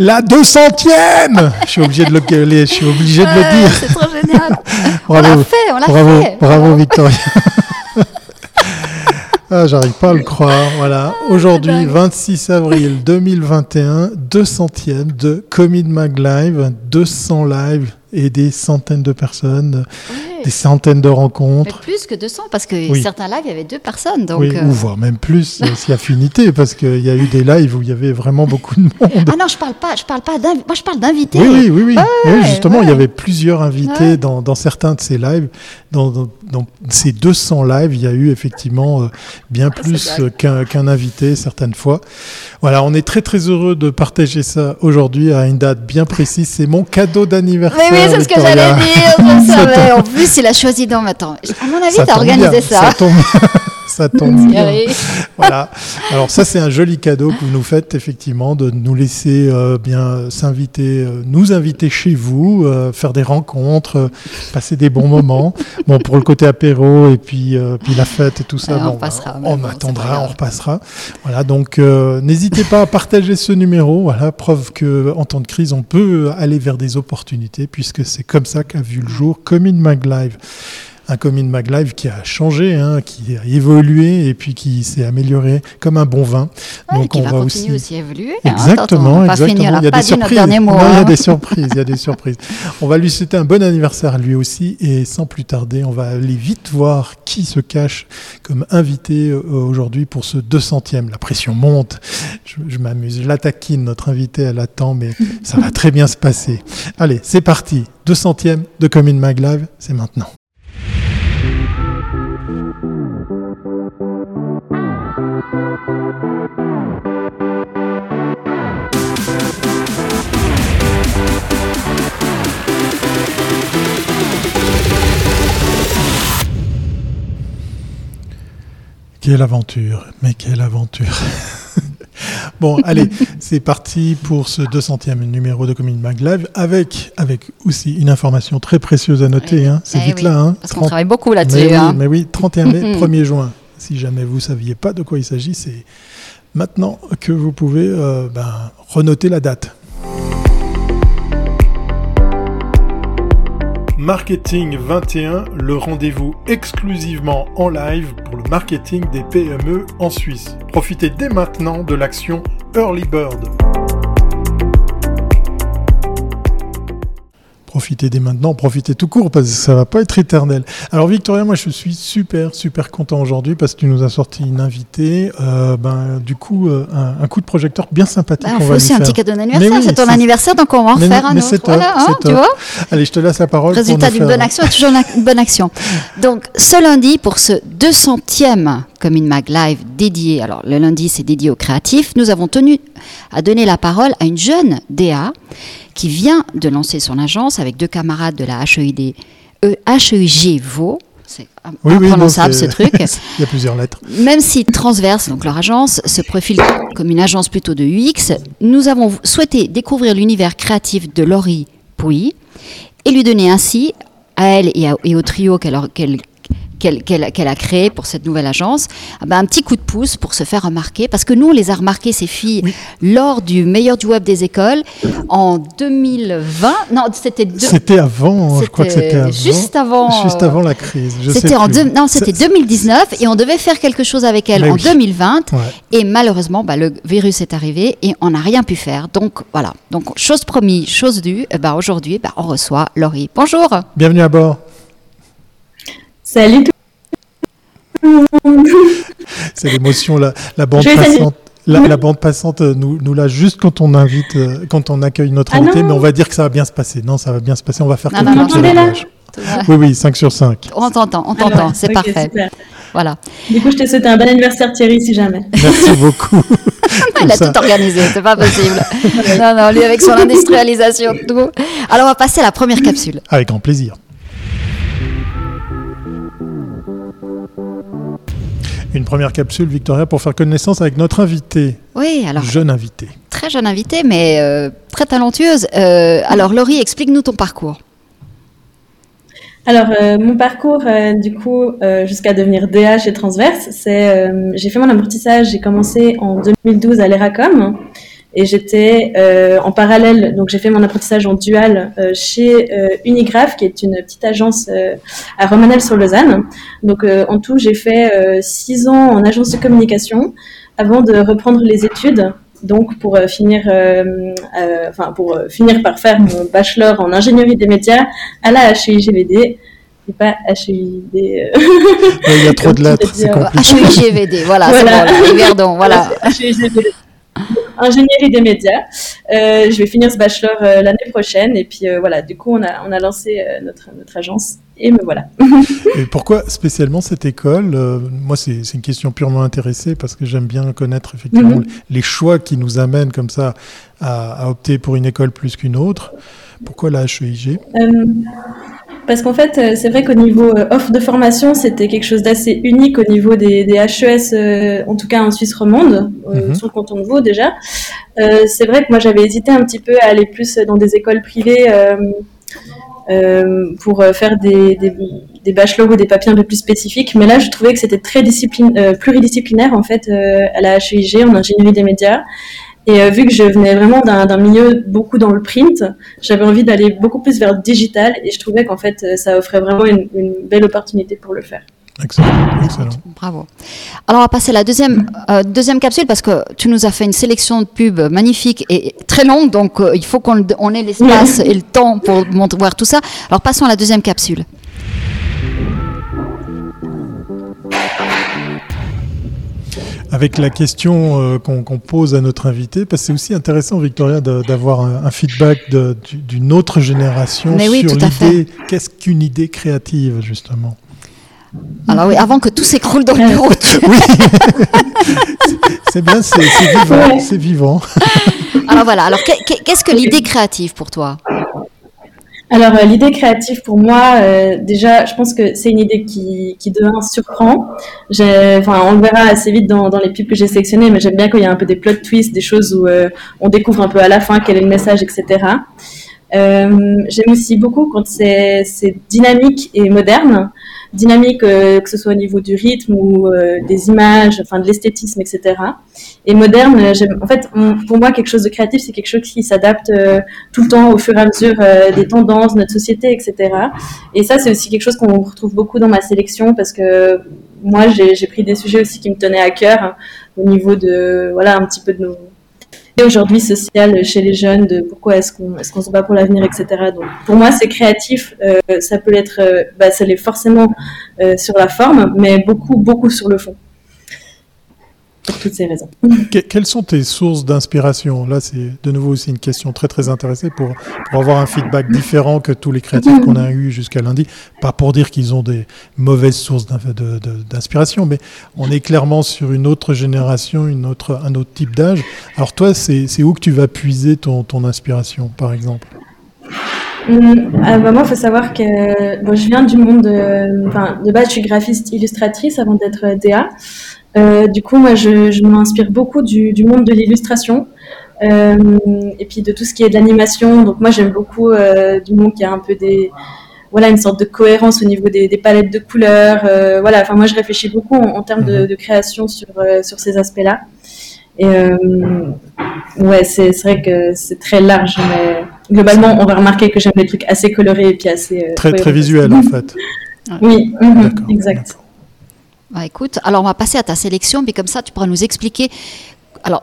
La 200e Je suis obligé de le, je suis obligé de le dire. C'est trop génial. bravo, on l'a fait, on l'a bravo, fait. bravo Victoria. ah, j'arrive pas à le croire. Voilà. Aujourd'hui, dingue. 26 avril 2021, 200e de Commit Mag Live, 200 lives et des centaines de personnes, Ouais. Des centaines de Mais rencontres. plus que 200, parce que Oui. certains lives, il y avait deux personnes. Donc, oui, euh, ou voire même plus, euh, si affinité, parce qu'il y a eu des lives où il y avait vraiment beaucoup de monde. Ah non, je parle pas, je parle pas d'inv- Moi, je parle d'invités. Oui, oui, oui, oui. Ouais, Oui, ouais, justement, ouais. il y avait plusieurs invités dans, dans certains de ces lives. Dans, dans- dans ces 200 lives, il y a eu effectivement euh, bien Ah, plus qu'un invité certaines fois. Voilà, on est très très heureux de partager ça aujourd'hui à une date bien précise. C'est mon cadeau d'anniversaire. Mais oui, c'est ce que j'allais dire, je savais. En plus, il a choisi dans. Attends, à mon avis, t'as tombe organisé bien, ça. Ça tombe, ça tombe bien. Thierry. Voilà. Alors ça, c'est un joli cadeau que vous nous faites effectivement de nous laisser euh, bien s'inviter, euh, nous inviter chez vous, euh, faire des rencontres, passer des bons moments. Bon, pour le côté apéro et puis puis la fête et tout ça, on mais on bon, pas attendra, on repassera. Voilà. Donc n'hésitez pas à partager ce numéro. Voilà, preuve que en temps de crise, on peut aller vers des opportunités puisque c'est comme ça qu'a vu le jour Commune Mag Live un Commune Mag Live qui a changé, hein, qui a évolué et puis qui s'est amélioré comme un bon vin. Ouais, Donc qui on va aussi. aussi à évoluer. hein. Exactement, exactement. il y a des surprises. dernier mot. Non, il y a hein. des surprises, il y a des surprises. On va lui souhaiter un bon anniversaire lui aussi et sans plus tarder, on va aller vite voir qui se cache comme invité euh, aujourd'hui pour ce 200e. La pression monte. Je, je m'amuse. Je la taquine, notre invité, elle attend, mais ça va très bien se passer. Allez, c'est parti. 200e de Commune Mag Live, c'est maintenant. Quelle aventure, mais quelle aventure. bon, allez, c'est parti pour ce 200e numéro de Commune Mag Live avec, avec aussi une information très précieuse à noter. Hein. C'est eh vite oui, là. Hein. Parce qu'on 30 travaille beaucoup mais là-dessus. oui, hein. mais oui, 31 mai, 1er juin. Si jamais vous saviez pas de quoi il s'agit, c'est maintenant que vous pouvez euh, ben, renoter la date. Marketing 21, le rendez-vous exclusivement en live pour le marketing des PME en Suisse. Profitez dès maintenant de l'action Early Bird. Profitez dès maintenant, profitez tout court parce que ça va pas être éternel. Alors Victoria, moi je suis super super content aujourd'hui parce que tu nous as sorti une invitée. Euh, ben du coup euh, un, un coup de projecteur bien sympathique. Bah, on va aussi un faire. petit cadeau Mais d'anniversaire. oui, c'est ton anniversaire, donc on va en Mais faire un mais autre. top, Voilà, hein, tu vois Allez, je te laisse la parole. Résultat d'une bonne action toujours une bonne action. Donc, ce lundi, pour ce 200e Commune Mag Live dédié, alors le lundi c'est dédié aux créatifs, nous avons tenu à donner la parole à une jeune DA qui vient de lancer son agence avec deux camarades de la HEID, euh, HEIG Vaud. C'est Oui, oui, non, imprononçable c'est- ce truc. Il y a plusieurs lettres. Même si Transverse, donc leur agence, se profile comme une agence plutôt de UX, nous avons souhaité découvrir l'univers créatif de Laurie Pouy et lui donner ainsi, à elle et, à- et au trio qu'elle a créé pour cette nouvelle agence, ah ben, un petit coup de pouce pour se faire remarquer. Parce que nous, on les a remarquées, ces filles, lors du meilleur du web des écoles en 2020. Non, c'était deux- C'était avant, je crois que c'était avant. juste avant. Juste euh, avant la crise. je sais c'était en deux- non, c'était C'est- 2019 et on devait faire quelque chose avec elle Mais en oui. 2020 Ouais. et malheureusement bah, le virus est arrivé et on n'a rien pu faire. Donc voilà. Donc chose promise, chose due. eh ben, aujourd'hui, bah, on reçoit Laurie. Bonjour. Bienvenue à bord. Salut tout C'est l'émotion, la, la bande passante. La, bande passante nous, nous l'a juste quand on invite, euh, quand on accueille notre Ah invité, non. mais on va dire que ça va bien se passer. Non, ça va bien se passer. On va faire non, non. langage. Oui, oui, 5 sur 5. On t'entend, on t'entend, Alors, c'est parfait. super. Voilà. Du coup, je te souhaite un bon anniversaire Thierry si jamais. Merci beaucoup. Il a ça. tout organisé, c'est pas possible. non, non, lui avec son industrialisation, tout. Alors on va passer à la première capsule. Avec grand plaisir. Une première capsule, Victoria, pour faire connaissance avec notre invité, Oui, alors jeune invité. très jeune invitée, mais euh, très talentueuse. Euh, alors Laurie, explique-nous ton parcours. Alors, euh, mon parcours, euh, du coup, euh, jusqu'à devenir DA chez Transverse, c'est, euh, j'ai fait mon apprentissage, j'ai commencé en 2012 à l'ERACOM. Et j'étais euh, en parallèle, donc j'ai fait mon apprentissage en dual euh, chez euh, Unigraph, qui est une petite agence à Romanel-sur-Lausanne. Donc en tout, j'ai fait six ans en agence de communication avant de reprendre les études. Donc pour finir, enfin pour finir par faire mon bachelor en ingénierie des médias à la HIGVD c'est pas HEID. Il y a trop de lettres, c'est compliqué. HEIGVD, voilà, voilà. c'est bon, voilà. ingénierie des médias. Euh, je vais finir ce bachelor euh, l'année prochaine et puis euh, voilà, du coup on a, on a lancé notre, notre agence et me voilà. et pourquoi spécialement cette école? Moi c'est une question purement intéressée parce que j'aime bien connaître effectivement mhm. les choix qui nous amènent comme ça à, à opter pour une école plus qu'une autre. Pourquoi la HEIG parce qu'en fait, euh, c'est vrai qu'au niveau euh, offre de formation, c'était quelque chose d'assez unique au niveau des, HES, euh, en tout cas en Suisse romande, mhm. sur le canton de Vaud déjà. c'est vrai que moi, j'avais hésité un petit peu à aller plus dans des écoles privées pour faire des, des, bachelors ou des papiers un peu plus spécifiques. Mais là, je trouvais que c'était très pluridisciplinaire en fait à la HEIG en ingénierie des médias. Et euh, vu que je venais vraiment d'un milieu beaucoup dans le print, j'avais envie d'aller beaucoup plus vers le digital et je trouvais qu'en fait, euh, ça offrait vraiment une, belle opportunité pour le faire. Excellent, excellent. Bravo. Alors, on va passer à la deuxième, euh, deuxième capsule parce que tu nous as fait une sélection de pubs magnifique et très longue, donc il faut qu'on ait l'espace et le temps pour voir tout ça. Alors, passons à la deuxième capsule. Avec la question euh, qu'on pose à notre invité, parce que c'est aussi intéressant, Victoria, d'avoir un, feedback d'une autre génération sur l'idée, qu'est-ce qu'une idée créative, justement? Alors oui, avant que tout s'écroule dans le bureau. oui, c'est bien, c'est vivant, c'est vivant. Alors voilà, alors qu'est-ce que l'idée créative pour toi? Alors euh, l'idée créative pour moi, euh, déjà, je pense que c'est une idée qui, qui de un surprend. Enfin, on le verra assez vite dans, dans les pubs que j'ai sélectionnées, mais j'aime bien quand il y a un peu des plot twists, des choses où euh, on découvre un peu à la fin quel est le message, etc. j'aime aussi beaucoup quand c'est dynamique et moderne dynamique, euh, que ce soit au niveau du rythme ou euh, des images, enfin de l'esthétisme, etc. Et moderne, euh, en fait, pour moi, quelque chose de créatif, c'est quelque chose qui s'adapte tout le temps au fur et à mesure des tendances, notre société, etc. Et ça, c'est aussi quelque chose qu'on retrouve beaucoup dans ma sélection parce que moi, j'ai pris des sujets aussi qui me tenaient à cœur hein, au niveau de, voilà, un petit peu de nos aujourd'hui social chez les jeunes de pourquoi est-ce qu'on est-ce qu'on se bat pour l'avenir, etc. Donc pour moi c'est créatif, euh, ça peut être, euh, bah, ça l'est forcément euh, sur la forme, mais beaucoup beaucoup sur le fond pour toutes ces raisons. quelles sont tes sources d'inspiration? Là, c'est de nouveau aussi une question très très intéressée pour, pour avoir un feedback différent que tous les créatifs qu'on a eu jusqu'à lundi. Pas pour dire qu'ils ont des mauvaises sources d'inspiration, mais on est clairement sur une autre génération, une autre, un autre type d'âge. Alors toi, c'est où que tu vas puiser ton, ton inspiration, par exemple? Hum, ah, bah, moi, il faut savoir que bon, je viens du monde, de, enfin, de base, je suis graphiste illustratrice avant d'être DA. Euh, du coup, moi, je, je m'inspire beaucoup du, du, monde de l'illustration euh, et puis de tout ce qui est de l'animation. Donc, moi, j'aime beaucoup euh, du monde qui a un peu des voilà une sorte de cohérence au niveau des, des palettes de couleurs. Euh, voilà, enfin, moi, je réfléchis beaucoup en, termes de, mhm. de, création sur euh, sur ces aspects-là. Et ouais, c'est vrai que c'est très large, mais globalement, on va remarquer que j'aime les trucs assez colorés et puis assez très très visuels en fait. Oui, mhm, exact. Bah, écoute, alors on va passer à ta sélection, mais comme ça tu pourras nous expliquer. Alors,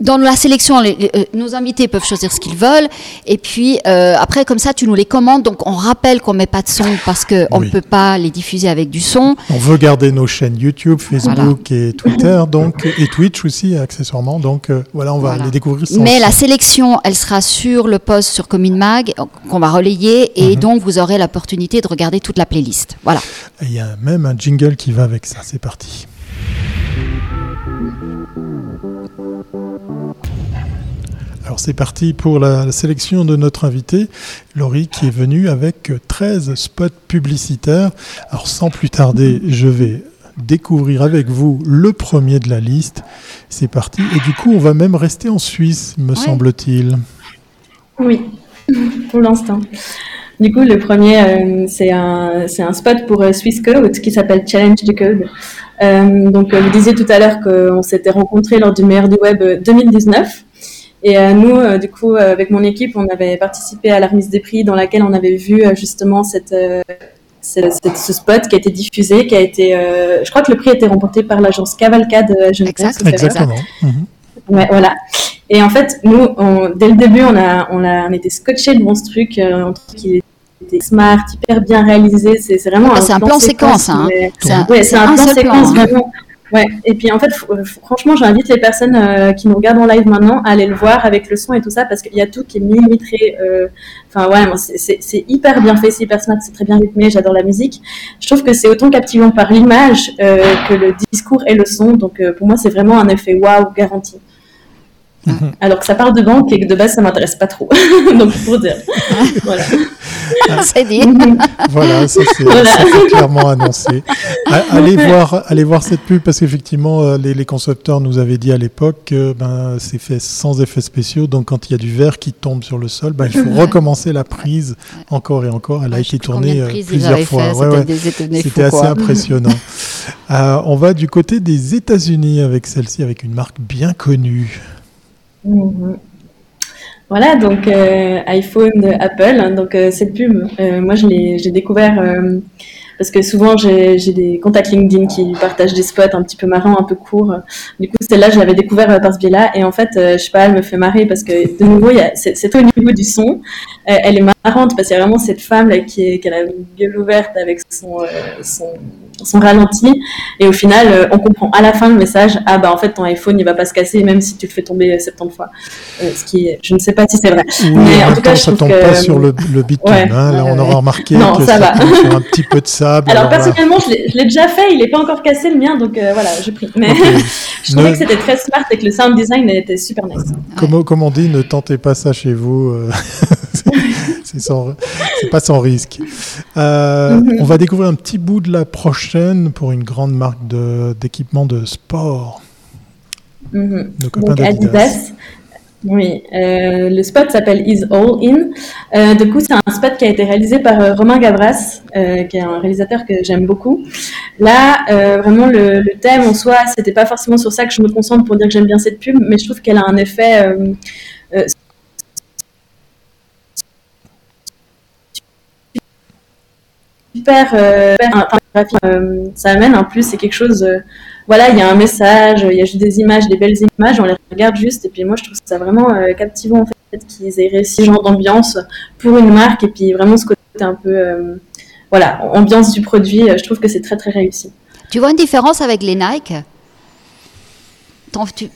dans la sélection, euh, nos invités peuvent choisir ce qu'ils veulent. Et puis, euh, après, comme ça, tu nous les commandes. Donc, on rappelle qu'on met pas de son parce qu'on ne peut pas les diffuser avec du son. On veut garder nos chaînes YouTube, Facebook et Twitter, donc, et Twitch aussi, accessoirement. Donc, euh, voilà, on va les découvrir sans Mais la sélection, elle sera sur le post sur Commune Mag, qu'on va relayer. Et mhm. donc, vous aurez l'opportunité de regarder toute la playlist. Voilà. Il y a même un jingle qui va avec ça. C'est parti. Alors c'est parti pour la sélection de notre invité, Laurie, qui est venue avec 13 spots publicitaires. Alors sans plus tarder, je vais découvrir avec vous le premier de la liste. C'est parti. Et du coup, on va même rester en Suisse, me semble-t-il. Oui, pour l'instant. Du coup, le premier, euh, c'est un, un, spot pour euh, Swiss Code qui s'appelle Challenge the Code. Euh, donc, vous disiez tout à l'heure qu'on s'était rencontrés lors du meilleur du web 2019. Et nous, du coup, avec mon équipe, on avait participé à la remise des prix dans laquelle on avait vu justement cette ce spot qui a été diffusé, qui a été, je crois que le prix a été remporté par l'agence Cavalcade je Exactement. Exactement. Ouais, voilà. Et en fait, nous, dès le début, on a, on a, on était scotché devant ce truc, euh, on trouve qu'il était smart, hyper bien réalisé. C'est vraiment ah, un, plan séquence. hein. C'est un, ouais, un, plan séquence hein. vraiment. Ouais. Et puis en fait, franchement, j'invite les personnes euh, qui nous regardent en live maintenant à aller le voir avec le son et tout ça parce qu'il y a tout qui est millimétré. Euh, enfin ouais, c'est hyper bien fait, c'est hyper smart, c'est très bien rythmé. J'adore la musique. Je trouve que c'est autant captivant par l'image euh, que le discours et le son. Donc pour moi, c'est vraiment un effet waouh garanti. Mhm. Alors que ça parle de banque et que de base, ça m'intéresse pas trop. Donc, pour dire. voilà. c'est dit. voilà, ça c'est clairement annoncé. Allez voir, allez voir cette pub parce qu'effectivement, euh, les, les, concepteurs nous avaient dit à l'époque que ben, c'est fait sans effets spéciaux. Donc, quand il y a du verre qui tombe sur le sol, ben, il faut recommencer la prise encore et encore. Elle a été tournée euh, plusieurs fois. C'était assez impressionnant. Euh, on va du côté des États-Unis avec celle-ci, avec une marque bien connue. Mhm. Voilà, donc euh, iPhone Apple. Hein, donc euh, cette pub, euh, moi je l'ai, j'ai découvert parce que souvent j'ai, des contacts LinkedIn qui partagent des spots un petit peu marrants, un peu courts. Du coup, celle-là, je l'avais découvert par ce biais-là. Et en fait, je sais pas, elle me fait marrer parce que de nouveau, c'est, au niveau du son. elle est marrante parce qu'il y a vraiment cette femme là, qui, est, qui a la gueule ouverte avec son, son. Et au final, euh, on comprend à la fin le message ah bah en fait ton iPhone il va pas se casser même si tu le fais tomber 70 fois. Euh, ce qui, je ne sais pas si c'est vrai. mais en tout cas, ça tombe pas sur le, le bitume. hein. Là, on aura remarqué que ça, va. sur un petit peu de Alors, personnellement, je l'ai déjà fait. Il n'est pas encore cassé le mien, donc euh, voilà, j'ai pris. Mais je trouvais que c'était très smart et que le sound design était super nice. Comme, comme on dit, ne tentez pas ça chez vous. c'est pas sans risque. Euh, mhm. On va découvrir un petit bout de la prochaine pour une grande marque d'équipement de, sport. Mhm. Donc Adidas. Oui, euh, le spot s'appelle Is All In. Euh, du coup, c'est un spot qui a été réalisé par Romain Gavras, qui est un réalisateur que j'aime beaucoup. Là, vraiment, le, thème en soi, c'était pas forcément sur ça que je me concentre pour dire que j'aime bien cette pub, mais je trouve qu'elle a un effet super, euh, euh, ça amène un plus, c'est quelque chose, euh, voilà, il y a un message, il y a juste des images, des belles images, on les regarde juste, et puis moi je trouve ça vraiment captivant en fait qu'ils aient réussi ce genre d'ambiance pour une marque, et puis vraiment ce côté un peu, voilà, ambiance du produit, je trouve que c'est très très réussi. Tu vois une différence avec les Nike?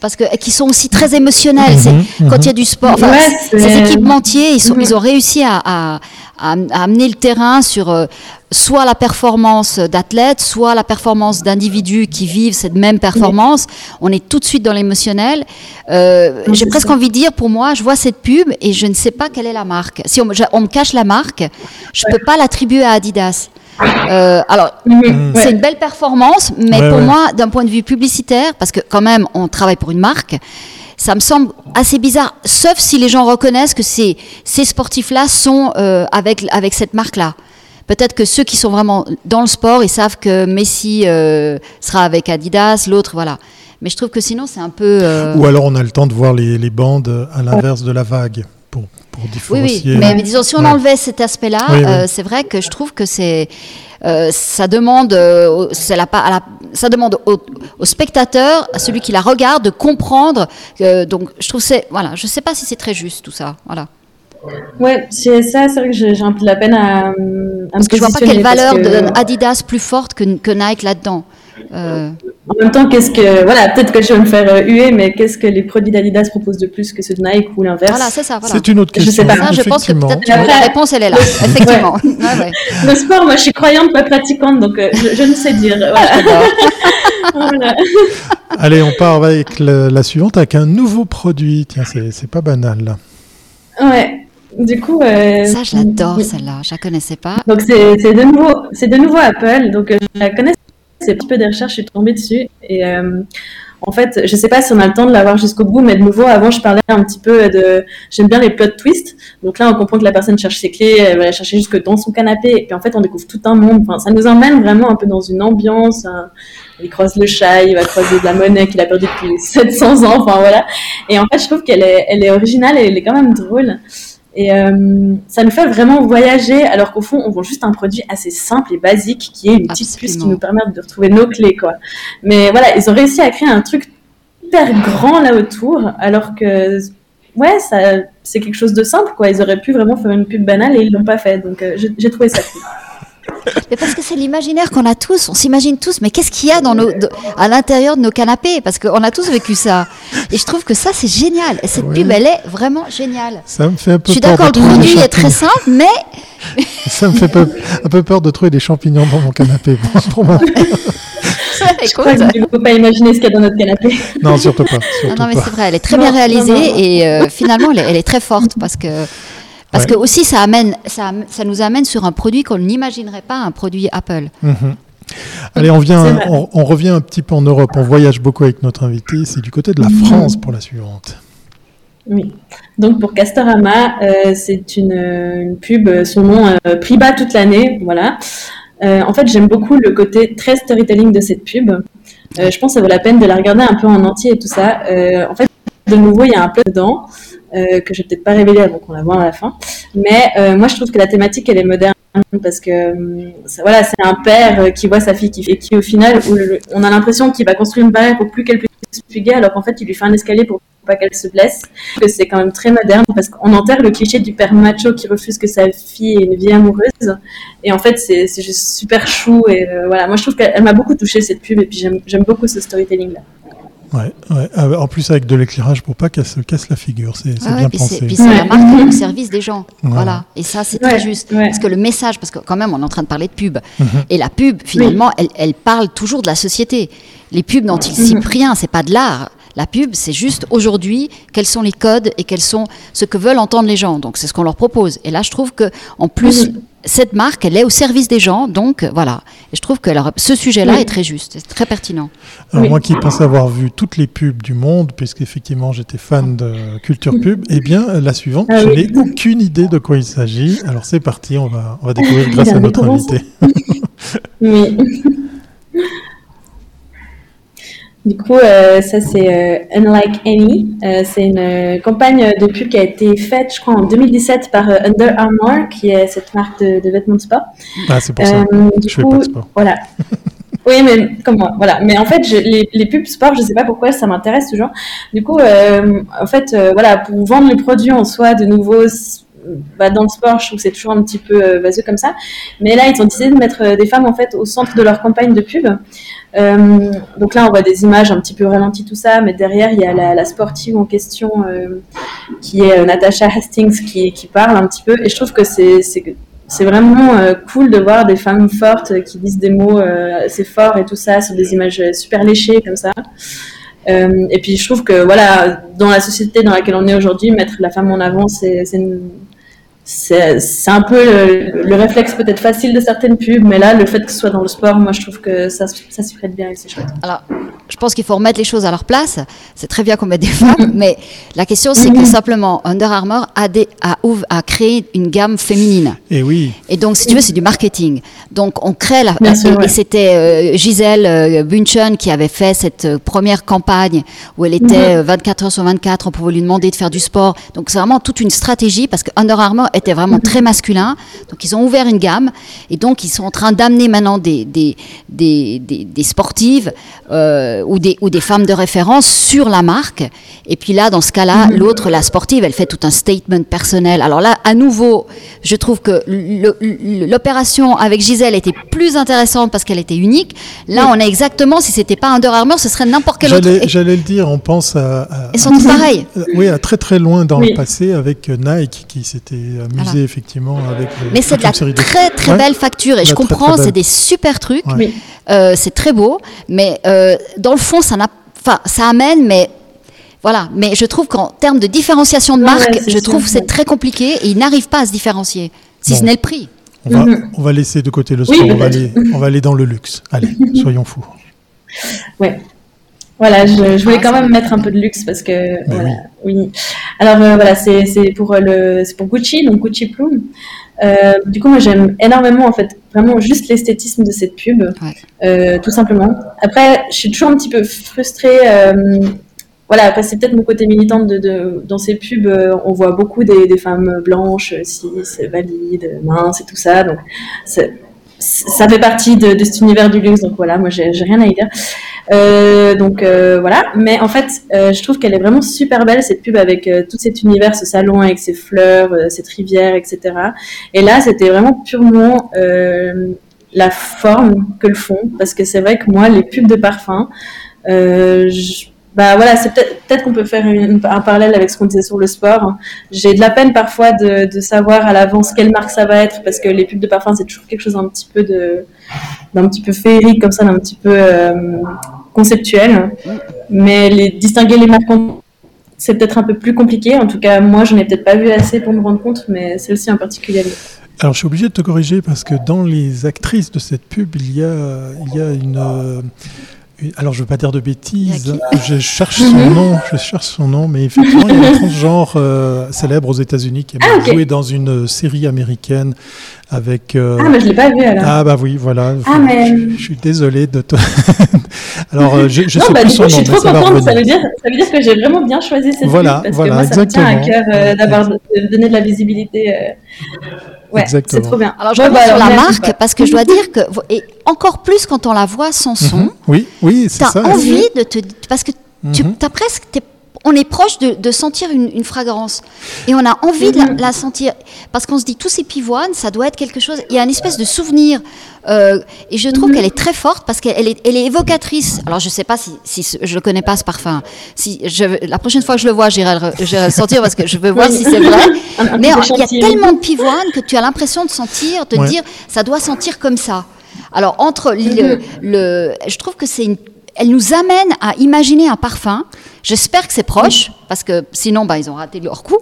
Parce que qui sont aussi très émotionnels. Mhm, mhm. Quand il y a du sport, enfin, ces équipementiers, ils, sont, mhm. ils ont réussi à, amener le terrain sur euh, soit la performance d'athlètes, soit la performance d'individus qui vivent cette même performance. On est tout de suite dans l'émotionnel. Euh, j'ai presque envie de dire, pour moi, je vois cette pub et je ne sais pas quelle est la marque. Si on, on me cache la marque, je ne peux pas l'attribuer à Adidas. Euh, alors, mhm. c'est une belle performance, mais pour moi, d'un point de vue publicitaire, parce que quand même, on travaille pour une marque, ça me semble assez bizarre, sauf si les gens reconnaissent que ces, ces sportifs-là sont euh, avec, avec cette marque-là. Peut-être que ceux qui sont vraiment dans le sport, ils savent que Messi euh, sera avec Adidas, l'autre, voilà. Mais je trouve que sinon, c'est un peu... Ou alors on a le temps de voir les, les bandes à l'inverse de la vague. Pour, oui, oui. Mais, disons, si on enlevait cet aspect-là, euh, c'est vrai que je trouve que c'est. Euh, ça demande, euh, la, la, ça demande au, au, spectateur, à celui qui la regarde, de comprendre. donc, je trouve c'est, voilà, je sais pas si c'est très juste tout ça, voilà. Ouais, c'est ça, c'est vrai que j'ai un peu de la peine à, à Parce que je vois pas quelle valeur de Adidas plus forte que, que Nike là-dedans. Euh, en même temps, qu'est-ce que voilà, peut-être que je vais me faire euh, huer, mais qu'est-ce que les produits d'Adidas proposent de plus que ceux de Nike ou l'inverse? Voilà, c'est ça. Voilà. C'est une autre question. Je sais pas. Ça, je pense que peut-être la réponse elle est là. Effectivement. Ouais. Le sport, moi, je suis croyante, pas pratiquante, donc euh, je, ne sais dire. Voilà. Allez, on part avec la suivante avec un nouveau produit. Tiens, c'est pas banal. Là. Ouais. Du coup, ça, je l'adore, celle-là. Je la connaissais pas. Donc c'est de nouveau, c'est de nouveau Apple. Donc je la connais c'est un petit peu des recherches, je suis tombée dessus. Et euh, en fait, je sais pas si on a le temps de l'avoir jusqu'au bout, mais de nouveau, avant, je parlais un petit peu de. J'aime bien les plot twists. Donc là, on comprend que la personne cherche ses clés, elle va la chercher jusque dans son canapé. Et puis en fait, on découvre tout un monde. Enfin, ça nous emmène vraiment un peu dans une ambiance, il croise le chat, il va croiser de la monnaie qu'il a perdu depuis 700 ans, enfin voilà. Et en fait, je trouve qu'elle est, elle est originale et elle est quand même drôle. Et euh, ça nous fait vraiment voyager, alors qu'au fond, on vend juste un produit assez simple et basique, qui est une petite puce qui nous permet de retrouver nos clés, quoi. Mais voilà, ils ont réussi à créer un truc hyper grand là autour, alors que ouais, ça, c'est quelque chose de simple, quoi. Ils auraient pu vraiment faire une pub banale et ils l'ont pas fait. Donc, euh, j'ai trouvé ça cool. Mais parce que c'est l'imaginaire qu'on a tous, on s'imagine tous, mais qu'est-ce qu'il y a dans nos, à l'intérieur de nos canapés? Parce qu'on a tous vécu ça. Et je trouve que ça, c'est génial. Et cette pub, elle est vraiment géniale. Ça me fait un peu Je suis d'accord, le produit est très simple, mais. ça me fait un peu peur de trouver des champignons dans mon canapé. Pour moi. Je crois ne faut pas imaginer ce qu'il y a dans notre canapé. Non, surtout pas. non, mais c'est vrai, elle est très bien réalisée et euh, finalement, elle est, elle est, très forte parce que parce que aussi, ça, amène, ça, ça, nous amène sur un produit qu'on n'imaginerait pas, un produit Apple. Mhm. Allez, on, vient, on, revient un petit peu en Europe. On voyage beaucoup avec notre invité. C'est du côté de la mhm. France pour la suivante. Oui. Donc pour Castorama, euh, c'est une, une, pub, son nom euh, prix bas toute l'année. Voilà. Euh, en fait, j'aime beaucoup le côté très storytelling de cette pub. Euh, je pense que ça vaut la peine de la regarder un peu en entier et tout ça. Euh, en fait, de nouveau, il y a un plot dedans euh, que je vais peut-être pas révéler avant qu'on la voit à la fin. Mais euh, moi, je trouve que la thématique, elle est moderne parce que euh, voilà, c'est un père qui voit sa fille qui, et qui, au final, on a l'impression qu'il va construire une barrière pour plus qu'elle puisse fuguer, alors qu'en fait, il lui fait un escalier pour pas qu'elle se blesse. C'est quand même très moderne parce qu'on enterre le cliché du père macho qui refuse que sa fille ait une vie amoureuse. Et en fait, c'est juste super chou. Et voilà, moi, je trouve qu'elle m'a beaucoup touché cette pub et puis j'aime beaucoup ce storytelling là. Ouais, ouais. Ah, en plus avec de l'éclairage pour pas qu'elle se casse la figure, c'est ah bien pensé. Puis c'est la marque au service des gens, voilà. Et ça c'est très juste, parce que le message, parce que quand même on est en train de parler de pub, mhm. et la pub finalement, elle, elle, parle toujours de la société. Les pubs dont ils mhm. rien, c'est pas de l'art. La pub, c'est juste aujourd'hui quels sont les codes et quels sont ce que veulent entendre les gens. Donc c'est ce qu'on leur propose. Et là, je trouve que en plus cette marque, elle est au service des gens, donc euh, voilà. Et je trouve que ce sujet-là est très juste, c'est très pertinent. Alors moi qui pense avoir vu toutes les pubs du monde, puisqu'effectivement j'étais fan de culture pub, eh bien la suivante, ah je n'ai aucune idée de quoi il s'agit. Alors c'est parti, on va, on va découvrir grâce à notre invité. Du coup, euh, ça c'est euh, Unlike Any. Euh, c'est une campagne de pub qui a été faite, je crois, en 2017 par Under Armour, qui est cette marque de, vêtements de sport. Ah, c'est pour ça. je fais pas de sport. Voilà. oui, mais comme moi, voilà. Mais en fait, je, les, les, pubs sport, je sais pas pourquoi, ça m'intéresse toujours. Du coup, en fait, voilà, pour vendre le produit en soi, de nouveau, bah, dans le sport, je trouve que c'est toujours un petit peu vaseux comme ça. Mais là, ils ont décidé de mettre des femmes en fait au centre de leur campagne de pub. Euh, donc là, on voit des images un petit peu ralenties, tout ça, mais derrière, il y a la, sportive en question euh, qui est euh, Natasha Hastings qui, qui, parle un petit peu. Et je trouve que c'est c'est vraiment cool de voir des femmes fortes qui disent des mots assez forts et tout ça sur des images super léchées comme ça. et puis je trouve que voilà, dans la société dans laquelle on est aujourd'hui, mettre la femme en avant, c'est une c'est un peu le, réflexe peut-être facile de certaines pubs, mais là, le fait que ce soit dans le sport, moi, je trouve que ça, ça s'y prête bien et c'est chouette. Alors, je pense qu'il faut remettre les choses à leur place. C'est très bien qu'on mette des femmes, mais la question, c'est que simplement, Under Armour a, des, a, a, créé une gamme féminine. Et oui. Et donc, si tu veux, c'est du marketing. Donc, on crée la. et, c'était euh, Gisèle euh, Bunchen qui avait fait cette euh, première campagne où elle était 24 heures sur 24, on pouvait lui demander de faire du sport. Donc, c'est vraiment toute une stratégie parce que Under Armour était vraiment très masculin. Donc ils ont ouvert une gamme et donc ils sont en train d'amener maintenant des, des, des, des, sportives euh, ou, des, ou des femmes de référence sur la marque. Et puis là, dans ce cas-là, mhm. l'autre, la sportive, elle fait tout un statement personnel. Alors là, à nouveau, je trouve que l'opération avec Gisèle était plus intéressante parce qu'elle était unique. Là, on est exactement, si c'était pas Under Armour, ce serait n'importe quel autre. J'allais le dire, on pense à. Ils sont tous pareils. Oui, à très très loin dans le passé avec Nike qui s'était effectivement avec. Mais c'est de la très très belle facture et je comprends, c'est des super trucs. Euh, c'est très beau, mais euh, dans le fond, ça n'a, enfin, ça amène, mais voilà. Mais je trouve qu'en termes de différenciation de marque, je trouve que c'est très compliqué et ils n'arrivent pas à se différencier, si ce n'est le prix. On va, mhm. on va, laisser de côté le sport, on, va aller, on va aller dans le luxe. Allez, soyons fous. Ouais. Voilà, je, je voulais Ah, quand même mettre un peu de luxe parce que Ben voilà, oui. Alors euh, voilà, c'est c'est pour euh, le c'est pour Gucci, donc Gucci Plume. Euh, du coup, moi j'aime énormément en fait vraiment juste l'esthétisme de cette pub, Ouais. euh, tout simplement. Après, je suis toujours un petit peu frustrée. euh, voilà, après c'est peut-être mon côté militante de, de dans ces pubs, euh, on voit beaucoup des, des femmes blanches, cis, valides, minces et tout ça, donc c'est- ça fait partie de, de cet univers du luxe, donc voilà, moi j'ai j'ai rien à y dire. Euh, donc euh, voilà, mais en fait, euh, je trouve qu'elle est vraiment super belle cette pub avec tout cet univers, ce salon avec ses fleurs, cette rivière, etc. Et là, c'était vraiment purement la forme que le fond, parce que c'est vrai que moi, les pubs de parfum, bah voilà, c'est peut-être qu'on peut faire un parallèle avec ce qu'on disait sur le sport. J'ai de la peine parfois de, savoir à l'avance quelle marque ça va être, parce que les pubs de parfum, c'est toujours quelque chose d'un petit peu de d'un petit peu féerique comme ça, d'un petit peu conceptuel. Mais les distinguer les marques, c'est peut-être un peu plus compliqué. En tout cas, moi, je n'ai peut-être pas vu assez pour me rendre compte, mais celle-ci en particulier. Alors, je suis obligé de te corriger parce que dans les actrices de cette pub, il y a, il y a une, euh, une- Alors, je veux pas dire de bêtises. Je cherche son nom. Je cherche son nom, mais effectivement, il y a un transgenre euh, célèbre aux États-Unis qui a Ah, joué dans une série américaine avec. euh, Ah, mais je l'ai pas vu alors. ah, bah oui, voilà. Ah, mais- je, je suis désolé de te. Alors, euh, je, je non, sais bah, plus son coup, je nom, suis trop contente. Ça veut, dire, ça veut dire que j'ai vraiment bien choisi cette Voilà, parce voilà, que moi, ça me tient à exactement. cœur euh, d'avoir de donner de la visibilité. euh. Ouais, c'est Exactement. trop bien. Alors je Ouais, reviens bah, sur la marque parce que je dois dire que et encore plus quand on la voit sans son, Mhm. Oui, oui, c'est t'as ça. envie de te parce que tu Mhm. as presque t'es- on est proche de, de sentir une, une fragrance et on a envie de la, Mhm. la sentir parce qu'on se dit tous ces pivoines ça doit être quelque chose il y a une espèce de souvenir euh, et je trouve Mhm. qu'elle est très forte parce qu'elle est, elle est évocatrice alors je sais pas si, je connais pas ce parfum si je, la prochaine fois que je le vois j'irai le, le sentir parce que je veux voir Oui. si c'est vrai Un- mais il y a tellement de pivoine que tu as l'impression de sentir, de Ouais. dire, ça doit sentir comme ça. Alors entre le, Mhm. le- je trouve que c'est une, elle nous amène à imaginer un parfum. J'espère que c'est proche, parce que sinon, bah, ils ont raté leur coup.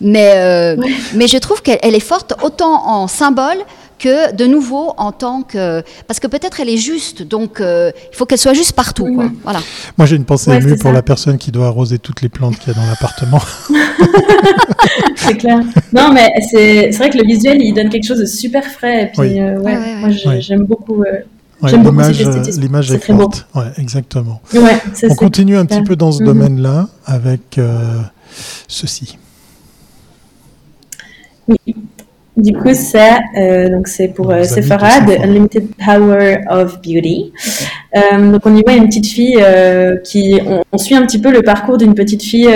Mais, euh, mais je trouve qu'elle elle est forte autant en symbole que de nouveau en tant que parce que peut-être elle est juste donc euh, il faut qu'elle soit juste partout quoi. Voilà Moi, j'ai une pensée Ouais, émue pour ça. la personne qui doit arroser toutes les plantes qu'il y a dans l'appartement. C'est clair. Non, mais c'est vrai que le visuel, il donne quelque chose de super frais. Et puis, Oui. euh, ouais, Ouais, ouais, moi, j'aime beaucoup. euh, Ouais, J'aime beaucoup L'image euh, est beau. forte. Ouais, exactement. Ouais, On continue un petit peu dans ce Mhm. domaine-là avec euh, ceci. Du coup, ça, euh, donc c'est pour euh, Sephora. Unlimited Power of Beauty. Donc on y voit une petite fille qui, on, on suit un petit peu le parcours d'une petite fille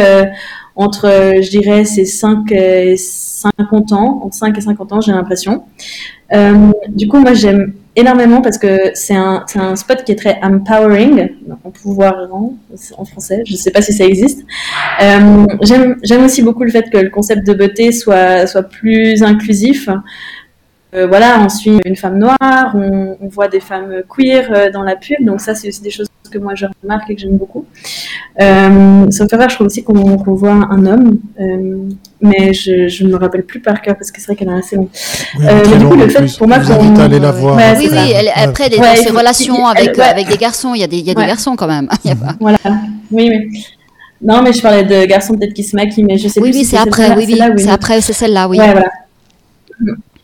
entre, je dirais, ses 5 et 50 ans, entre 5 et 50 ans, j'ai l'impression. Du coup, moi, j'aime énormément parce que c'est un, un spot qui est très empowering, empouvoirant en français, je ne sais pas si ça existe. Euh, j'aime, aussi beaucoup le fait que le concept de beauté soit, soit plus inclusif. Euh, voilà, on suit une femme noire, on, on voit des femmes queer euh, dans la pub, donc ça, c'est aussi des choses que moi je remarque et que j'aime beaucoup. Euh, sauf erreur, je trouve aussi qu'on qu'on voit un homme, euh, mais je, ne me rappelle plus par cœur parce que c'est vrai qu'elle est assez longue. Oui, Euh, mais du coup, le fait, plus. pour moi, qu'on- la voir. Ouais, oui oui elle- après Ouais, dans ses relations avec elle- ouais. avec des garçons il y a des il y a des Ouais. garçons quand même Il y a pas- Voilà, oui, oui. Non, mais je parlais de garçons peut-être qui se maquillent, mais je sais oui plus oui si c'est après celle-là- oui oui c'est après c'est celle-là oui Ouais, voilà.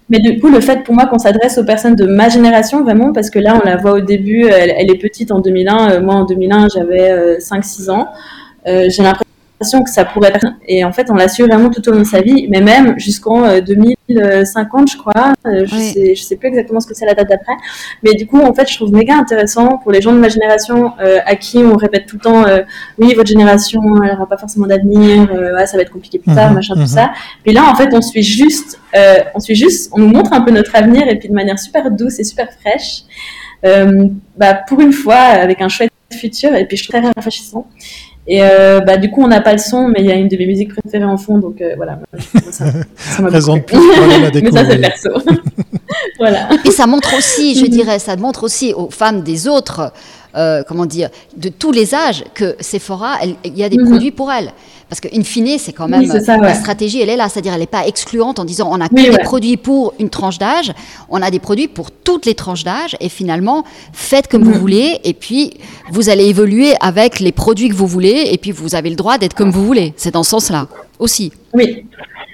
Mais du coup, le fait pour moi qu'on s'adresse aux personnes de ma génération, vraiment, parce que là, on la voit au début, elle, est petite en 2001. euh, moi, en 2001, j'avais euh, 5-6 ans. Euh, J'ai l'impression que ça pourrait être. Et en fait, on l'a su vraiment tout au long de sa vie, mais même jusqu'en euh, 2050, je crois. Euh, je, Oui. sais, je sais plus exactement ce que c'est la date d'après. Mais du coup, en fait, je trouve méga intéressant pour les gens de ma génération euh, à qui on répète tout le temps euh, oui, votre génération, elle n'aura pas forcément d'avenir, euh, ouais, ça va être compliqué plus tard, Mhm, machin, mhm. tout ça. Puis là, en fait, on suit juste, on suit juste, on nous montre un peu notre avenir et puis de manière super douce et super fraîche. Bah, pour une fois, avec un chouette futur et puis je trouve très rafraîchissant. Et euh, bah, du coup, on n'a pas le son, mais il y a une de mes musiques préférées en fond, donc euh, voilà. ça- ça m'a Raison plus mais ça, c'est perso. voilà. Et ça montre aussi, je dirais, ça montre aussi aux femmes des autres euh, comment dire, de tous les âges que Sephora, il y a des Mhm. produits pour elle. Parce qu'in fine, c'est quand même Oui, la stratégie, elle est là, c'est-à-dire elle n'est pas excluante en disant on a que des produits pour une tranche d'âge, on a des produits pour toutes les tranches d'âge et finalement faites comme vous Mhm. voulez et puis vous allez évoluer avec les produits que vous voulez et puis vous avez le droit d'être comme vous voulez. C'est dans ce sens-là aussi. Oui.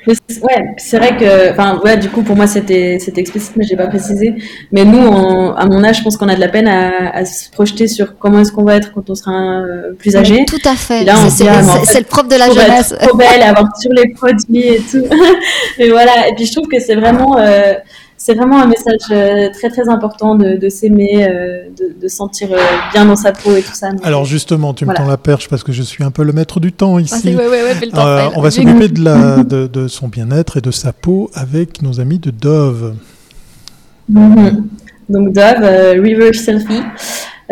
Mais ouais, c'est vrai que, enfin, ouais, du coup, pour moi, c'était, c'était explicite, mais j'ai pas précisé. Mais nous, en- à mon âge, je pense qu'on a de la peine à, à se projeter sur comment est-ce qu'on va être quand on sera euh, plus âgé. Tout à fait. Et là, on C'est- se dit, ah, mais en fait, c'est le propre de la jeunesse. être trop belle, avoir toujours les produits et tout. et voilà. Et puis je trouve que c'est vraiment, euh, c'est vraiment un message euh, très très important de, de s'aimer, euh, de, de sentir euh, bien dans sa peau et tout ça. Donc, Alors justement, tu me Voilà. tends la perche parce que je suis un peu le maître du temps ici. ouais, ouais, ouais, temps, Euh, on va s'occuper de, la- de, de son bien-être et de sa peau avec nos amis de Dove. Mhm. Donc Dove, euh, Reverse Selfie.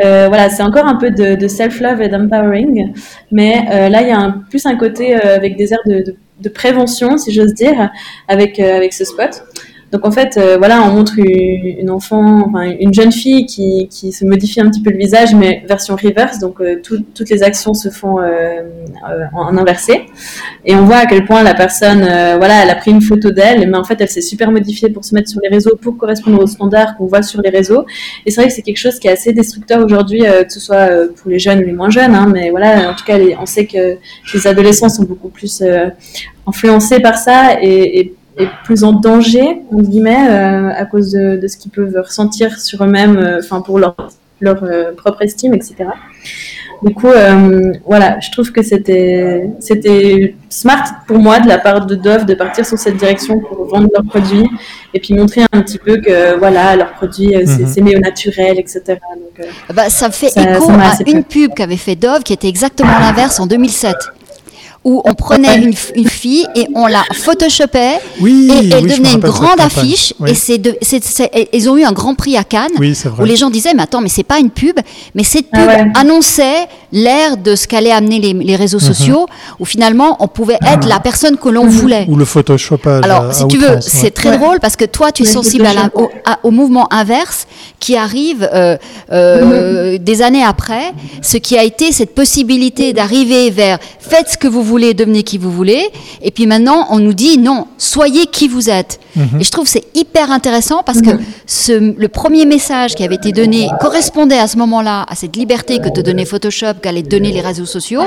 Euh, voilà, c'est encore un peu de, de self-love et d'empowering, mais euh, là il y a un, plus un côté euh, avec des airs de, de, de prévention, si j'ose dire, avec euh, avec ce spot. Donc en fait, euh, voilà, on montre une, enfant, enfin, une jeune fille qui, qui se modifie un petit peu le visage, mais version reverse. Donc euh, tout- toutes les actions se font euh, en inversé, et on voit à quel point la personne, voilà, elle a pris une photo d'elle, mais en fait, elle s'est super modifiée pour se mettre sur les réseaux, pour correspondre aux standards qu'on voit sur les réseaux. Et c'est vrai que c'est quelque chose qui est assez destructeur aujourd'hui, que ce soit pour les jeunes ou les moins jeunes. Hein, mais voilà, en tout cas, on sait que les adolescents sont beaucoup plus influencés par ça et- et plus en danger, entre guillemets, euh, à cause de, de ce qu'ils peuvent ressentir sur eux-mêmes, euh, enfin pour leur, leur euh, propre estime, etc. Du coup, euh, voilà, je trouve que c'était c'était smart pour moi de la part de Dove de partir sur cette direction pour vendre leurs produits et puis montrer un petit peu que voilà leurs produits c'est Mhm. c'est au naturel, etc. Donc, euh, Bah, ça fait Ça- écho ça à une pub qu'avait fait Dove qui était exactement l'inverse en 2007. Où on prenait une, fille et on la photoshopait Oui, et elle oui, devenait une grande affiche. Oui. Et c'est de- c'est- c'est- et- ils ont eu un grand prix à Cannes Oui, c'est où les gens disaient mais attends mais c'est pas une pub mais cette Ah pub ouais. annonçait l'ère de ce qu'allaient amener les, les réseaux sociaux où finalement on pouvait être la personne que l'on voulait. Ou le photoshopage. Alors, à- si à tu veux, c'est ouais. très Ouais. drôle parce que toi, tu es Oui, sensible à la- Photoshop, au, à- au mouvement inverse qui arrive euh, euh, des années après, ce qui a été cette possibilité d'arriver vers faites ce que vous voulez, devenez qui vous voulez, et puis maintenant on nous dit non, soyez qui vous êtes. Et je trouve que c'est hyper intéressant parce que ce, le premier message qui avait été donné correspondait à ce moment-là à cette liberté que te donnait Photoshop, qu'allaient donner les réseaux sociaux.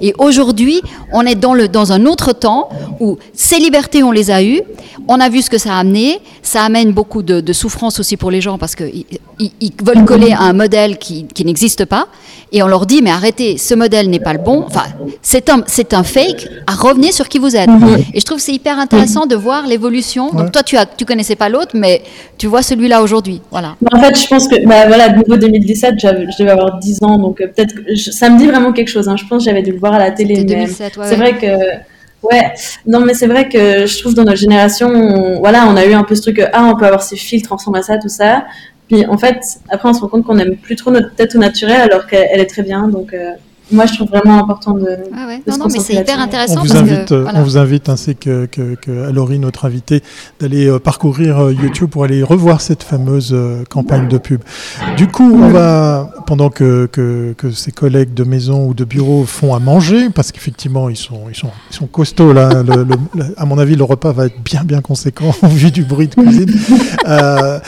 Et aujourd'hui, on est dans, le, dans un autre temps où ces libertés, on les a eues. On a vu ce que ça a amené. Ça amène beaucoup de, de souffrance aussi pour les gens parce qu'ils ils, ils veulent coller à un modèle qui, qui n'existe pas. Et on leur dit, mais arrêtez, ce modèle n'est pas le bon. Enfin, c'est un, c'est un fake. À revenir sur qui vous êtes. Et je trouve que c'est hyper intéressant de voir l'évolution. Ouais. Donc toi, tu as, tu connaissais pas l'autre, mais tu vois celui-là aujourd'hui. Voilà. Mais en fait, je pense que, bah voilà, de nouveau 2017, j'avais- je devais avoir 10 ans, donc euh, peut-être ça me dit vraiment quelque chose. hein. Je pense que j'avais dû le voir à la télé. C'était mais 2007, ouais, c'est ouais. vrai que, ouais, non, mais c'est vrai que je trouve dans notre génération, on- voilà, on a eu un peu ce truc, euh, ah, on peut avoir ses filtres, on ressemble à ça, tout ça. Puis en fait, après, on se rend compte qu'on aime plus trop notre tête au naturel, alors qu'elle elle est très bien. Donc, euh, moi, je trouve vraiment important de. Ouais, ouais. de Non, se non, mais c'est hyper intéressant On vous, parce invite, que euh, voilà. on vous invite, ainsi que, que, que Laurie, notre invitée, d'aller euh, parcourir euh, YouTube pour aller revoir cette fameuse campagne de pub. Du coup, on va, pendant que, que, que ses collègues de maison ou de bureau font à manger, parce qu'effectivement, ils sont, ils, sont, ils sont costauds, là, le- le- le- à mon avis, le repas va être bien, bien conséquent vu du bruit de cuisine. Euh,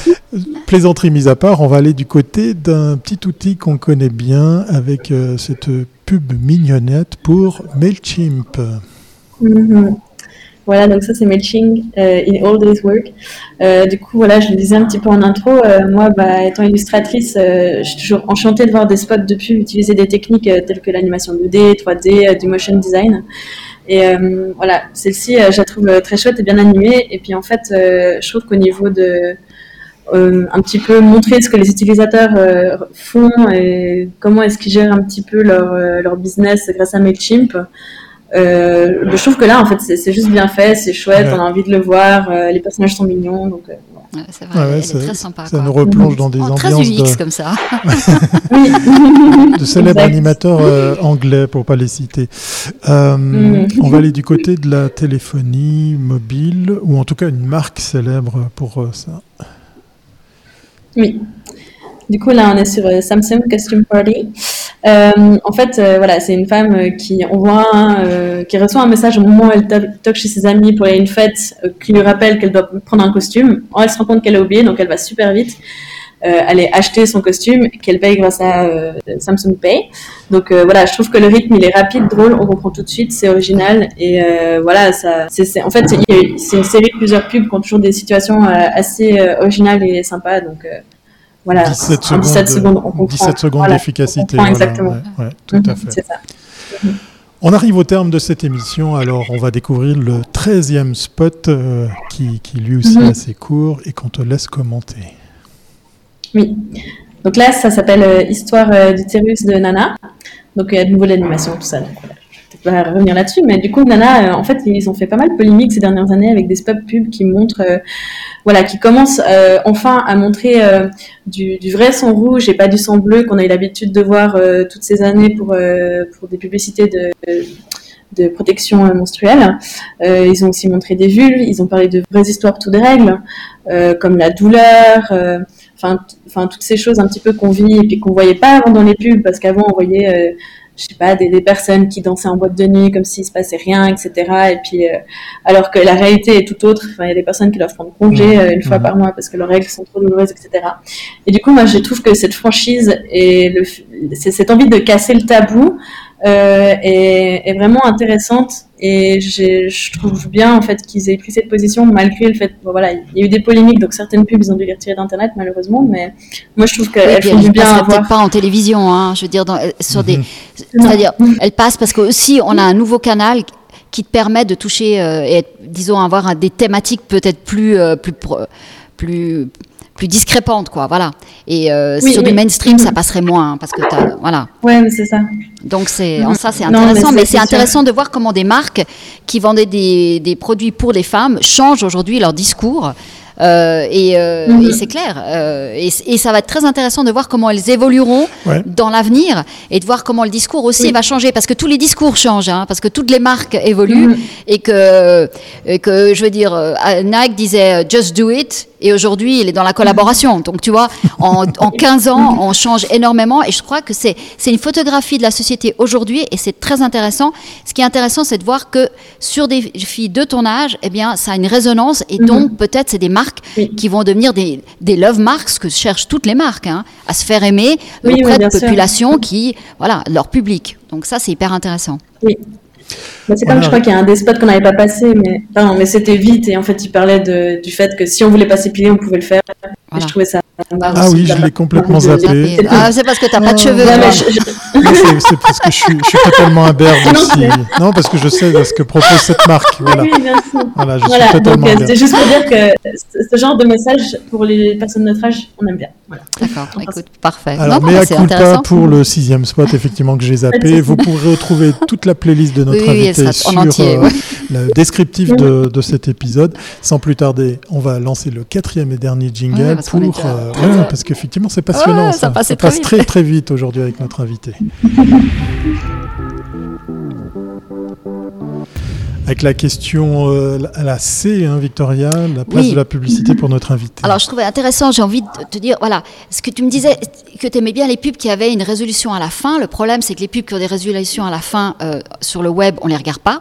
plaisanterie mise à part, on va aller du côté d'un petit outil qu'on connaît bien avec euh, cette pub mignonnette pour MailChimp. Mhm. Voilà, donc ça c'est Mailchimp euh, in all days work. Euh, du coup, voilà, je le disais un petit peu en intro. moi, bah, étant illustratrice, je suis toujours enchantée de voir des spots de pub utiliser des techniques telles que l'animation 2D, 3D, euh, du motion design. Et voilà, celle-ci, je la trouve très chouette et bien animée. Et puis en fait, je trouve qu'au niveau de un petit peu montrer ce que les utilisateurs euh, font et comment est-ce qu'ils gèrent un petit peu leur, euh, leur business grâce à Mailchimp. Euh, je trouve que là, en fait, c'est juste bien fait, c'est chouette, Ouais. on a envie de le voir, euh, les personnages sont mignons, donc euh. Ouais, c'est vrai, Ouais, ouais, elle est ça- très sympa. Ça quoi. nous replonge dans des Oh, très ambiances UX de, comme ça. de célèbres Exact. animateurs euh, anglais, pour pas les citer. Euh, Mhm. On va aller du côté de la téléphonie mobile, ou en tout cas une marque célèbre pour euh, ça. Oui. Du coup, là, on est sur Samsung Costume Party. en fait, voilà, c'est une femme qui envoie, qui reçoit un message au moment où elle toque chez ses amis pour aller à une fête, qui lui rappelle qu'elle doit prendre un costume. Elle se rend compte qu'elle a oublié, donc elle va super vite. Euh, aller acheter son costume qu'elle paye grâce à euh, Samsung Pay. Donc euh, voilà, je trouve que le rythme il est rapide, drôle, on comprend tout de suite, c'est original et voilà, ça, c'est, en fait c'est une série de plusieurs pubs qui ont toujours des situations assez originales et sympas. Donc voilà, 17 secondes, 17 secondes, on comprend. 17 secondes d'efficacité. exactement. Ouais, tout à fait. Ça. On arrive au terme de cette émission, alors on va découvrir le 13e spot qui, qui, lui aussi est assez court et qu'on te laisse commenter. Oui. Donc là, ça s'appelle euh, Histoire euh, d'utérus de Nana. Donc il y a de nouveau l'animation, tout ça. Donc, je vais revenir là-dessus, mais du coup, Nana, euh, en fait, ils ont fait pas mal de polémiques ces dernières années avec des spots pubs qui montrent, voilà, qui commencent enfin à montrer du, vrai sang rouge et pas du sang bleu qu'on a eu l'habitude de voir toutes ces années pour, pour des publicités de, de protection menstruelle. ils ont aussi montré des vulves, ils ont parlé de vraies histoires tout de règles, comme la douleur, enfin, enfin toutes ces choses un petit peu qu'on vit et puis qu'on voyait pas avant dans les pubs parce qu'avant on voyait euh, je sais pas des, des, personnes qui dansaient en boîte de nuit comme s'il se passait rien etc et puis euh, alors que la réalité est tout autre enfin il y a des personnes qui doivent prendre congé mmh. euh, une fois mmh. par mois parce que leurs règles sont trop douloureuses etc et du coup moi je trouve que cette franchise et le cette envie de casser le tabou euh, est, est, vraiment intéressante et je trouve bien en fait qu'ils aient pris cette position malgré le fait bon, voilà il y a eu des polémiques donc certaines pubs ils ont dû les retirer d'internet malheureusement mais moi je trouve qu'elles oui, font du bien à voir pas en télévision hein, je veux dire dans, sur des mhm. c'est-à-dire elles passent parce que aussi on a un nouveau canal qui te permet de toucher euh, et disons avoir des thématiques peut-être plus euh, plus plus plus discrépante, quoi. Voilà. Et euh, sur du mainstream, ça passerait moins, hein, parce que voilà. Ouais, mais c'est ça. Donc c'est, en ça, c'est intéressant. mais, c'est intéressant de voir comment des marques qui vendaient des, des produits pour les femmes changent aujourd'hui leur discours euh, et, euh, mhm. et c'est clair. Euh, et, et, ça va être très intéressant de voir comment elles évolueront dans l'avenir et de voir comment le discours aussi va changer. Parce que tous les discours changent, hein, parce que toutes les marques évoluent mhm. et, que, et que, je veux dire, Nike disait just do it. Et aujourd'hui, il est dans la collaboration. Donc, tu vois, en, en 15 ans, on change énormément. Et je crois que c'est une photographie de la société aujourd'hui. Et c'est très intéressant. Ce qui est intéressant, c'est de voir que sur des filles de ton âge, eh bien, ça a une résonance. Et donc, mhm. peut-être, c'est des marques qui vont devenir des, des love marks que cherchent toutes les marques, hein, à se faire aimer auprès de populations qui, voilà, leur public. Donc ça, c'est hyper intéressant. Oui. Bah, c'est comme, je crois qu'il y a un des spots qu'on n'avait pas passé, mais, mais c'était vite. Et en fait, il parlait de, du fait que si on voulait passer pilé, on pouvait le faire. Je trouvais ça. Ah oui, je l'ai complètement zappé. Ah, c'est parce que tu n'as pas de cheveux. c'est parce que je suis, je suis totalement imberbe aussi. Non, parce que je sais ce que propose cette marque. Voilà, oui, voilà je suis totalement donc, C'est juste pour dire que ce genre de message, pour les personnes de notre âge, on aime bien. D'accord, écoute, parfait. Alors, mais à coup pas pour le sixième spot, effectivement, que j'ai zappé. Vous pourrez retrouver toute la playlist de notre oui, invité sur euh, le descriptif de, de, cet épisode. Sans plus tarder, on va lancer le quatrième et dernier jingle pour. Euh, parce qu'effectivement, c'est passionnant. ça, ça passe très, très vite aujourd'hui avec notre invité. Avec la question euh, à la C, hein, Victoria, la place de la publicité pour notre invité. Alors, je trouvais intéressant, j'ai envie de te dire, voilà, ce que tu me disais, que tu aimais bien les pubs qui avaient une résolution à la fin. Le problème, c'est que les pubs qui ont des résolutions à la fin euh, sur le web, on les regarde pas.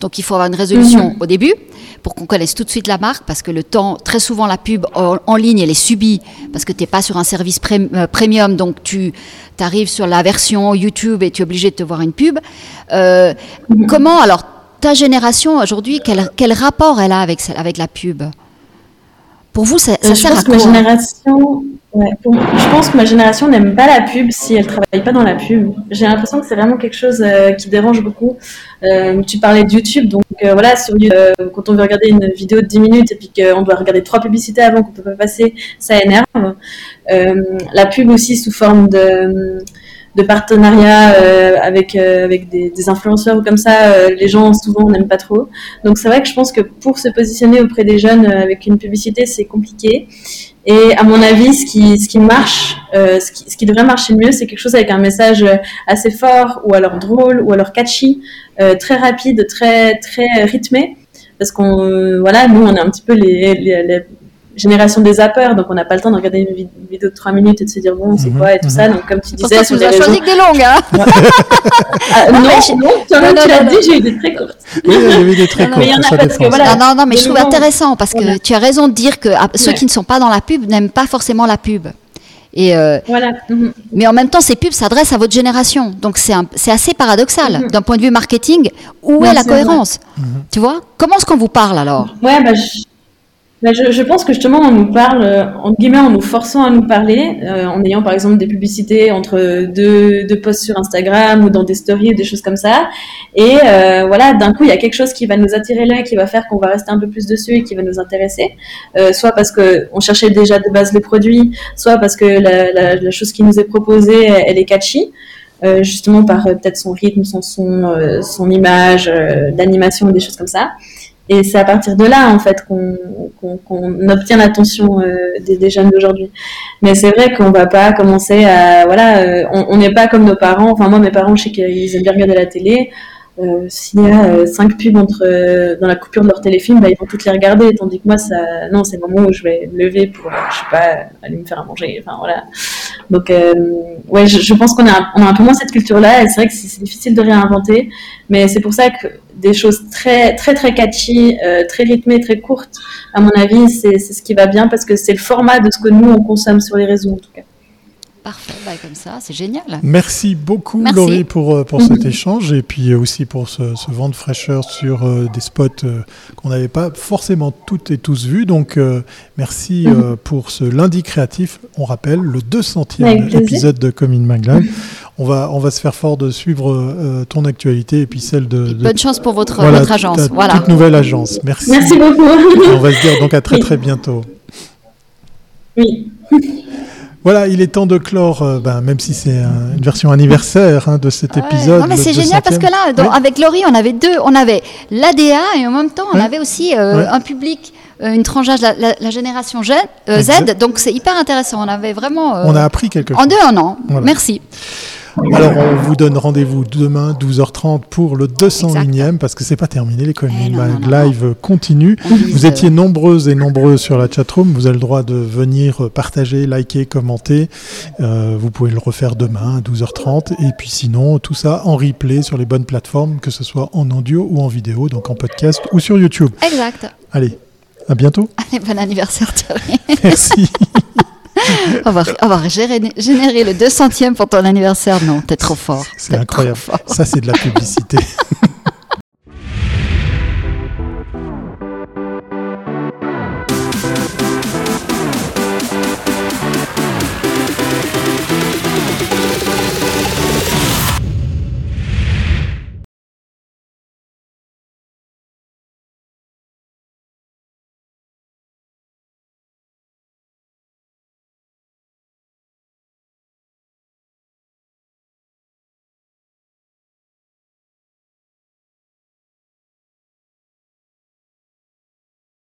Donc, il faut avoir une résolution mhm. au début pour qu'on connaisse tout de suite la marque, parce que le temps, très souvent, la pub en, ligne, elle est subie, parce que tu n'es pas sur un service euh, premium, donc tu arrives sur la version YouTube et tu es obligé de te voir une pub. Mhm. Comment, alors, ta génération aujourd'hui, quel, quel, rapport elle a avec, avec la pub? Pour vous, ça, ça sert à quoi ma génération, ouais, Je pense que ma génération n'aime pas la pub si elle travaille pas dans la pub. J'ai l'impression que c'est vraiment quelque chose euh, qui dérange beaucoup. Euh, tu parlais de YouTube, donc euh, voilà, sur, quand on veut regarder une vidéo de 10 minutes et puis qu'on doit regarder trois publicités avant qu'on peut pas passer, ça énerve. la pub aussi sous forme de de partenariat euh, avec euh, avec des, influenceurs ou comme ça, euh, les gens souvent n'aiment pas trop. Donc c'est vrai que je pense que pour se positionner auprès des jeunes avec une publicité, c'est compliqué. Et à mon avis, ce qui, ce qui marche, ce, qui, ce qui devrait marcher mieux, c'est quelque chose avec un message assez fort, ou alors drôle, ou alors catchy, très rapide, très très rythmé, parce qu'on voilà, nous on est un petit peu les génération des zappers, donc on n'a pas le temps de regarder une, vidéo de 3 minutes et de se dire bon, c'est mhm, quoi et tout mhm. ça. Donc, comme tu disais, sur les réseaux... choisi que des longues, hein ah, non, non, tu l'as dit, j'ai eu des très courtes. Oui, j'ai eu des très courtes. non, non, non, mais je trouve intéressant parce que tu as raison de dire que ah, ceux qui ne sont pas dans la pub n'aiment pas forcément la pub. Et euh, voilà. Mhm. Mais en même temps, ces pubs s'adressent à votre génération. Donc c'est assez paradoxal. D'un point de vue marketing, où est la cohérence? Tu vois? Comment est-ce qu'on vous parle alors? Ouais, bah, je, bah, je, je, pense que justement, on nous parle, euh, en guillemets, en nous forçant à nous parler, euh, en ayant par exemple des publicités entre deux, deux posts sur Instagram ou dans des stories ou des choses comme ça. Et euh, voilà, d'un coup, il y a quelque chose qui va nous attirer là, qui va faire qu'on va rester un peu plus dessus et qui va nous intéresser. Euh, soit parce que on cherchait déjà de base les produits, soit parce que la, la, la chose qui nous est proposée, elle, est catchy. Euh, justement par peut-être son rythme, son son, son image, d'animation, des choses comme ça. Et c'est à partir de là, en fait, qu'on obtient l'attention euh, des, jeunes d'aujourd'hui. Mais c'est vrai qu'on va pas commencer à, voilà, euh, on n'est pas comme nos parents. Enfin, moi, mes parents, je sais qu'ils aiment bien regarder la télé. Euh, S'il y a cinq pubs entre, dans la coupure de leur téléfilm, bah, ils vont toutes les regarder. Tandis que moi, ça, non, c'est le moment où je vais me lever pour, je sais pas, aller me faire à manger. Enfin, voilà. Donc, euh, ouais, je, je pense qu'on a, on a un peu moins cette culture-là. Et c'est vrai que c'est difficile de réinventer. Mais c'est pour ça que des choses très, très, très catchy, euh, très rythmées, très courtes, à mon avis, c'est ce qui va bien parce que c'est le format de ce que nous, on consomme sur les réseaux, en tout cas. Parfait, bah, comme ça, c'est génial. Merci beaucoup Laurie pour, euh, pour cet échange et puis euh, aussi pour ce, vent de fraîcheur sur euh, des spots qu'on n'avait pas forcément toutes et tous vus. Donc merci mhm. pour ce lundi créatif. On rappelle le 200e épisode de Coming Mag On va, on va se faire fort de suivre ton actualité et puis celle de. bonne chance pour votre, votre agence. Voilà. Toute nouvelle agence. Merci. Merci beaucoup. on va se dire donc à très très bientôt. Oui. Voilà, il est temps de clore, euh, ben, même si c'est une version anniversaire hein, de cet épisode. Non, mais c'est génial parce que là, avec Laurie, on avait deux. On avait l'ADA et en même temps, on avait aussi euh, un public, euh, une tranche d'âge, la, génération Z. donc c'est hyper intéressant. On avait vraiment. on a appris quelque chose. En deux, un an. Merci. Alors, on vous donne rendez-vous demain, 12h30, pour le 201e, parce que c'est pas terminé, les Coming eh Live continue. Vous étiez nombreuses et nombreux sur la chatroom. Vous avez le droit de venir partager, liker, commenter. Euh, vous pouvez le refaire demain, à 12h30. Et puis sinon, tout ça en replay sur les bonnes plateformes, que ce soit en audio ou en vidéo, donc en podcast ou sur YouTube. Exact. Allez, à bientôt. Allez, bon anniversaire, Thierry. Merci. on va générer, le 200e pour ton anniversaire. Non, t'es trop fort. C'est incroyable. Ça, c'est de la publicité.